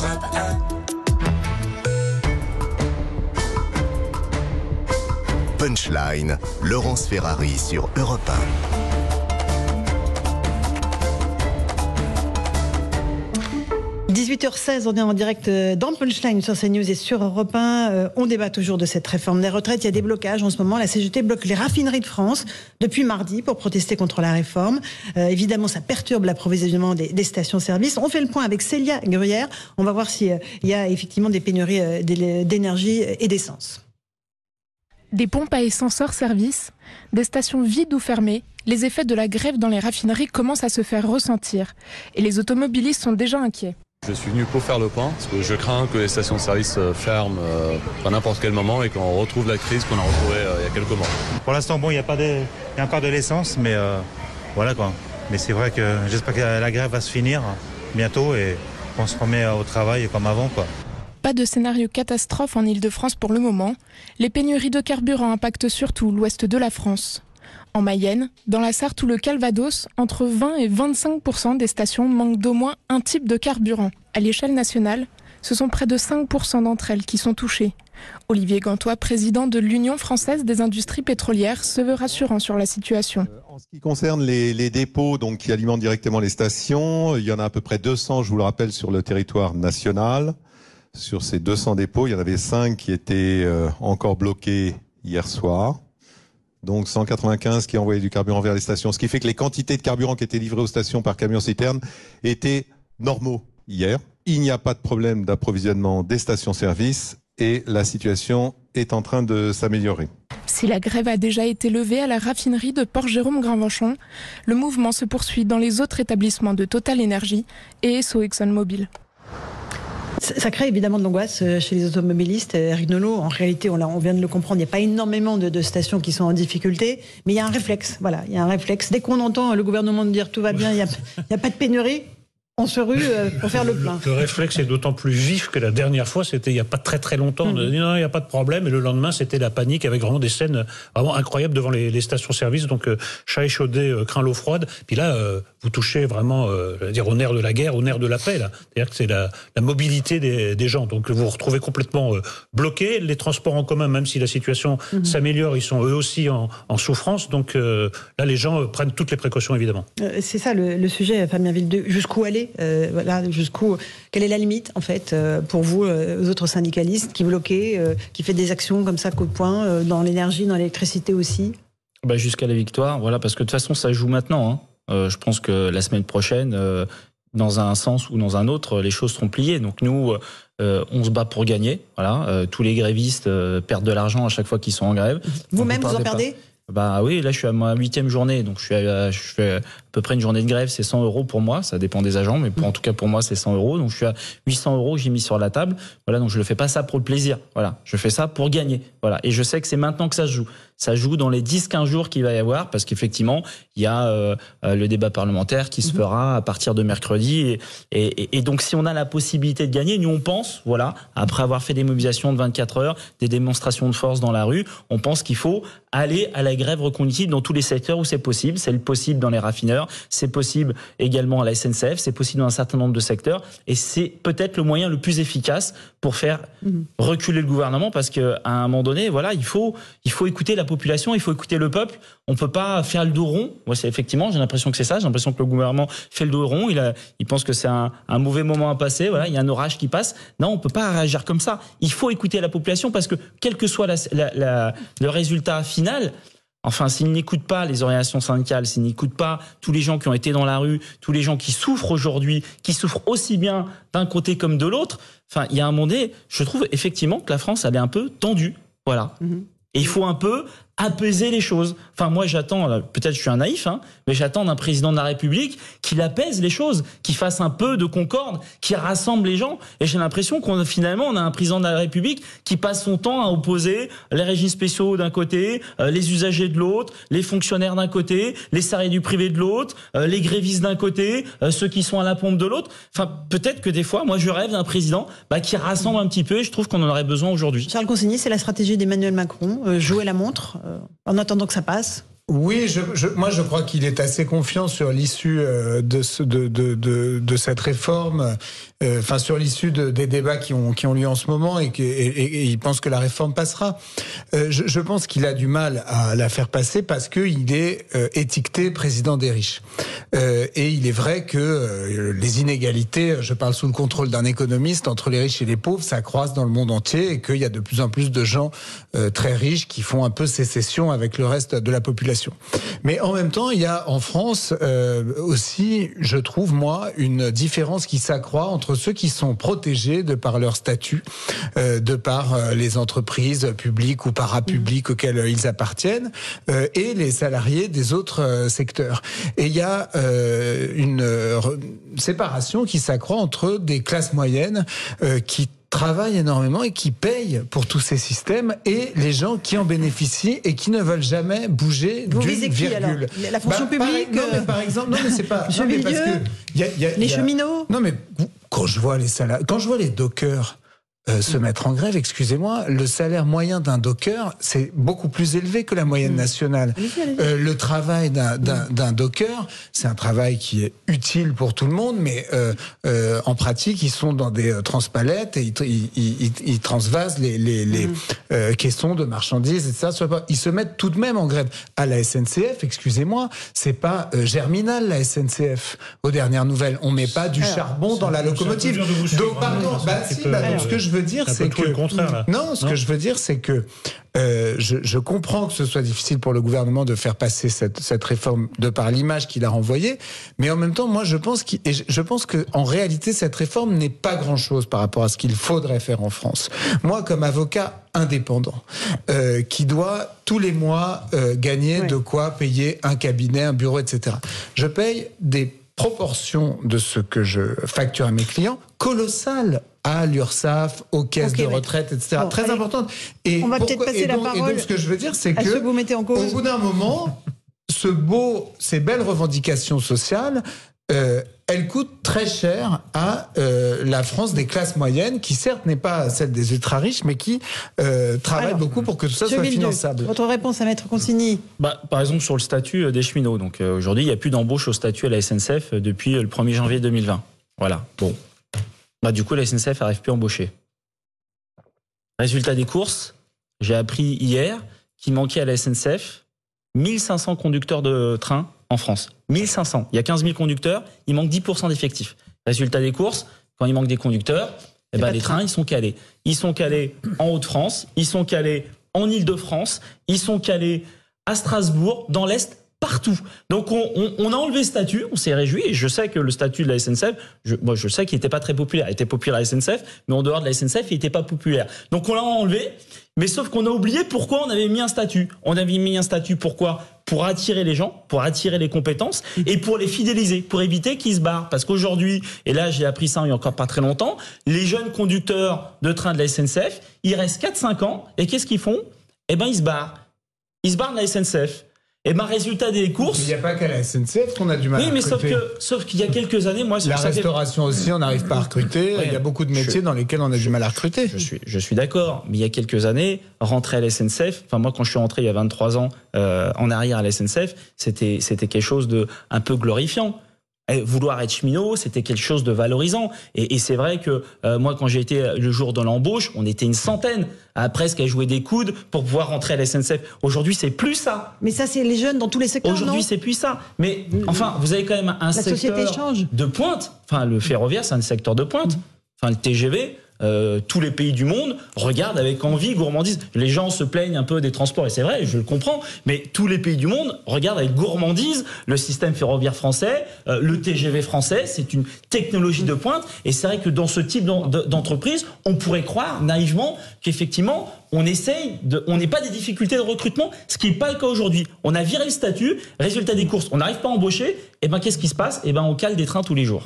Europe 1. Punchline, Laurence Ferrari sur Europe 1. 18h16, on est en direct euh, dans Punchline sur CNews et sur Europe 1. Euh, on débat toujours de cette réforme des retraites. Il y a des blocages en ce moment. La CGT bloque les raffineries de France depuis mardi pour protester contre la réforme. Euh, évidemment, ça perturbe l'approvisionnement des, stations-service. On fait le point avec Célia Gruyère. On va voir s'il y a effectivement des pénuries d'énergie et d'essence. Des pompes à essence hors service, des stations vides ou fermées, les effets de la grève dans les raffineries commencent à se faire ressentir et les automobilistes sont déjà inquiets. Je suis venu pour faire le point, parce que je crains que les stations de service euh, ferment euh, à n'importe quel moment et qu'on retrouve la crise qu'on a retrouvée euh, il y a quelques mois. Pour l'instant, bon, il y a pas de, y a encore de l'essence, mais voilà quoi. Mais c'est vrai que j'espère que la grève va se finir bientôt et qu'on se remet au travail comme avant quoi. Pas de scénario catastrophe en Ile-de-France pour le moment. Les pénuries de carburant impactent surtout l'ouest de la France. En Mayenne, dans la Sarthe ou le Calvados, entre 20 et 25% des stations manquent d'au moins un type de carburant. À l'échelle nationale, ce sont près de 5 d'entre elles qui sont touchées. Olivier Gantois, président de l'Union française des industries pétrolières, se veut rassurant sur la situation. Euh, en ce qui concerne les, dépôts donc, qui alimentent directement les stations, il y en a à peu près 200, je vous le rappelle, sur le territoire national. Sur ces 200 dépôts, il y en avait 5 qui étaient euh, encore bloqués hier soir donc 195 qui envoyaient du carburant vers les stations, ce qui fait que les quantités de carburant qui étaient livrées aux stations par camion-citerne étaient normaux hier. Il n'y a pas de problème d'approvisionnement des stations-service et la situation est en train de s'améliorer. Si la grève a déjà été levée à la raffinerie de Port-Jérôme-Gravenchon, le mouvement se poursuit dans les autres établissements de Total Energy et ExxonMobil. ExxonMobil. Ça crée évidemment de l'angoisse euh, chez les automobilistes. Euh, Eric Nolot, en réalité, on, vient de le comprendre, il n'y a pas énormément de, stations qui sont en difficulté, mais il y a un réflexe. Voilà, il y a un réflexe. Dès qu'on entend le gouvernement dire tout va bien, il n'y a, pas de pénurie, on se rue euh, pour faire le plein. Le, réflexe est d'autant plus vif que la dernière fois, c'était il n'y a pas très très longtemps, de mm. dire non, il n'y a pas de problème, et le lendemain, c'était la panique avec vraiment des scènes vraiment incroyables devant les, stations-service, donc chat échaudé, craint l'eau froide. Puis là, vous touchez vraiment, euh, dire, au nerf de la guerre, au nerf de la paix. C'est-à-dire que c'est la, la, mobilité des, des, gens. Donc vous vous retrouvez complètement euh, bloqué. Les transports en commun, même si la situation mhm. s'améliore, ils sont eux aussi en, en souffrance. Donc euh, là, les gens prennent toutes les précautions, évidemment. c'est ça le, le, sujet, Fabien Ville. Jusqu'où aller? Voilà, Jusqu'où Quelle est la limite, en fait, pour vous, aux autres syndicalistes qui bloquez, qui fait des actions comme ça, coup de poing, dans l'énergie, dans l'électricité aussi? Bah Jusqu'à la victoire, voilà, parce que de toute façon, ça joue maintenant. Hein. Euh, je pense que la semaine prochaine, euh, dans un sens ou dans un autre, les choses seront pliées. Donc nous, euh, on se bat pour gagner. Voilà, tous les grévistes perdent de l'argent à chaque fois qu'ils sont en grève. Vous-même, vous en perdez? Bah oui, là je suis à ma huitième journée, donc je suis je fais à peu près une journée de grève, c'est 100 euros pour moi, ça dépend des agents, mais en tout cas pour moi c'est 100 euros, donc je suis à 800 euros j'ai mis sur la table. Voilà, donc je ne fais pas ça pour le plaisir, voilà, je fais ça pour gagner, voilà, et je sais que c'est maintenant que ça se joue ça joue dans les 10-15 jours qu'il va y avoir, parce qu'effectivement, il y a euh, euh, le débat parlementaire qui se mhm. fera à partir de mercredi. Et, et, et, donc, si on a la possibilité de gagner, nous, on pense, voilà, après avoir fait des mobilisations de 24 heures, des démonstrations de force dans la rue, on pense qu'il faut aller à la grève reconductive dans tous les secteurs où c'est possible. C'est possible dans les raffineurs, c'est possible également à la SNCF, c'est possible dans un certain nombre de secteurs. Et c'est peut-être le moyen le plus efficace pour faire mhm. reculer le gouvernement, parce qu'à un moment donné, voilà, il faut, il faut écouter la population, il faut écouter le peuple. On peut pas faire le dos rond. Moi, c'est effectivement, j'ai l'impression que c'est ça. J'ai l'impression que le gouvernement fait le dos rond. Il, pense que c'est un, mauvais moment à passer. Voilà, il y a un orage qui passe. Non, on peut pas réagir comme ça. Il faut écouter la population parce que quel que soit le résultat final, Enfin, s'il n'écoute pas les orientations syndicales, s'il n'écoute pas tous les gens qui ont été dans la rue, tous les gens qui souffrent aujourd'hui, qui souffrent aussi bien d'un côté comme de l'autre, enfin, il y a un moment donné, je trouve effectivement que la France, elle est un peu tendue. Voilà. Mm-hmm. Il faut un peu apaiser les choses. Enfin, moi, j'attends, peut-être je suis un naïf, hein, mais j'attends d'un président de la République qu'il apaise les choses, qu'il fasse un peu de concorde, qu'il rassemble les gens. Et j'ai l'impression qu'on finalement, on a un président de la République qui passe son temps à opposer les régimes spéciaux d'un côté, euh, les usagers de l'autre, les fonctionnaires d'un côté, les salariés du privé de l'autre, euh, les grévistes d'un côté, euh, ceux qui sont à la pompe de l'autre. Enfin, peut-être que des fois, moi, je rêve d'un président bah, qui rassemble un petit peu. Et je trouve qu'on en aurait besoin aujourd'hui. Charles Consigny, c'est la stratégie d'Emmanuel Macron, jouer la montre en attendant que ça passe Oui, moi je crois qu'il est assez confiant sur l'issue euh, de, ce, de, de, de, de, cette réforme, euh, enfin sur l'issue de, des débats qui ont, lieu en ce moment et, il pense que la réforme passera. Euh, je, pense qu'il a du mal à la faire passer parce qu'il est étiqueté président des riches. Et il est vrai que les inégalités, je parle sous le contrôle d'un économiste, entre les riches et les pauvres, ça croise dans le monde entier et qu'il y a de plus en plus de gens très riches qui font un peu sécession avec le reste de la population. Mais en même temps, il y a en France euh, aussi, je trouve moi, une différence qui s'accroît entre ceux qui sont protégés de par leur statut, euh, de par euh, les entreprises publiques ou parapubliques mmh. auxquelles ils appartiennent, euh, et les salariés des autres euh, secteurs. Et il y a euh, une séparation qui s'accroît entre des classes moyennes qui travaillent énormément et qui payent pour tous ces systèmes et les gens qui en bénéficient et qui ne veulent jamais bouger d'une virgule. La fonction bah, publique par, Non, mais par exemple, non, mais c'est pas. non, mais parce que y a, y a, les y a, cheminots Non, mais quand je vois les salariés, quand je vois les dockers euh, se mettre en grève, excusez-moi, le salaire moyen d'un docker, c'est beaucoup plus élevé que la moyenne mmh. nationale. Euh, le travail d'un mmh. docker, c'est un travail qui est utile pour tout le monde, mais euh, en pratique, ils sont dans des transpalettes et ils, ils, ils, ils transvasent les, les, les caissons de marchandises, etc. Ils se mettent tout de même en grève. À la SNCF, excusez-moi, c'est pas germinal la SNCF. Aux dernières nouvelles, on met pas du Alors, charbon dans la locomotive. Donc, pardon, bah, si, bah, ce que je veux dire, c'est que le contraire, là. non, ce non que je veux dire, c'est que euh, je, je, comprends que ce soit difficile pour le gouvernement de faire passer cette, cette réforme de par l'image qu'il a renvoyée, mais en même temps, moi, je pense qu et je pense que en réalité, cette réforme n'est pas grand-chose par rapport à ce qu'il faudrait faire en France. Moi, comme avocat indépendant, euh, qui doit tous les mois euh, gagner oui. de quoi payer un cabinet, un bureau, etc. Je paye des proportions de ce que je facture à mes clients colossales à l'URSSAF, aux caisses okay, de retraite, etc. Bon, Très allez, importante. Et on va peut-être passer et donc, la parole. Et donc, ce que je veux dire, c'est que, que vous mettez en cause. au bout d'un moment, ce beau, ces belles revendications sociales, euh, elles coûtent très cher à euh, la France des classes moyennes, qui certes n'est pas celle des ultra riches, mais qui euh, travaille Alors, beaucoup pour que tout ça soit finançable. Votre réponse à Maître Consigny bah, Par exemple, sur le statut des cheminots. Donc euh, aujourd'hui, il n'y a plus d'embauche au statut à la SNCF depuis le 1er janvier 2020. Voilà. Bon, bah, du coup, la SNCF n'arrive plus à embaucher. Résultat des courses, j'ai appris hier qu'il manquait à la SNCF 1500 conducteurs de train en France. 1500. Il y a 15 000 conducteurs, il manque 10% d'effectifs. Résultat des courses, quand il manque des conducteurs, eh ben, les trains, ils sont calés. Ils sont calés en Haute-France, ils sont calés en Ile-de-France, ils sont calés à Strasbourg, dans l'Est, partout. Donc on, on, on, a enlevé le statut, on s'est réjoui, et je sais que le statut de la SNCF, je, moi je sais qu'il n'était pas très populaire, il était populaire à la SNCF, mais en dehors de la SNCF, il n'était pas populaire. Donc on l'a enlevé, mais sauf qu'on a oublié pourquoi on avait mis un statut. On avait mis un statut pourquoi? Pour attirer les gens, pour attirer les compétences, et pour les fidéliser, pour éviter qu'ils se barrent. Parce qu'aujourd'hui, et là j'ai appris ça il y a encore pas très longtemps, les jeunes conducteurs de train de la SNCF, ils restent 4-5 ans, et qu'est-ce qu'ils font? Eh ben ils se barrent. Ils se barrent de la SNCF. Et ma résultat des courses. Il n'y a pas qu'à la SNCF qu'on a du mal oui, à mais sauf que, sauf qu'il y a quelques années, moi, la restauration fait... aussi, on n'arrive pas à recruter. Oui, il y a beaucoup de métiers je, dans lesquels on a je, du mal à recruter. Je suis, je suis d'accord. Mais il y a quelques années, rentrer à la SNCF, enfin, moi, quand je suis rentré il y a 23 ans, euh, en arrière à la SNCF, c'était, c'était quelque chose de un peu glorifiant vouloir être cheminot, c'était quelque chose de valorisant. Et, et c'est vrai que euh, moi, quand j'ai été le jour de l'embauche, on était une centaine à presque à jouer des coudes pour pouvoir rentrer à la SNCF. Aujourd'hui, c'est plus ça. Mais ça, c'est les jeunes dans tous les secteurs. Aujourd'hui, c'est plus ça. Mais enfin, vous avez quand même un la secteur de pointe. Enfin, le ferroviaire, c'est un secteur de pointe. Enfin, le TGV, euh, tous les pays du monde regardent avec envie, gourmandise. Les gens se plaignent un peu des transports, et c'est vrai, je le comprends, mais tous les pays du monde regardent avec gourmandise le système ferroviaire français, euh, le TGV français, c'est une technologie de pointe, et c'est vrai que dans ce type d'entreprise, on pourrait croire naïvement qu'effectivement, on essaye de, on n'est pas des difficultés de recrutement, ce qui n'est pas le cas aujourd'hui. On a viré le statut, résultat des courses, on n'arrive pas à embaucher, et ben qu'est-ce qui se passe? Et ben on cale des trains tous les jours.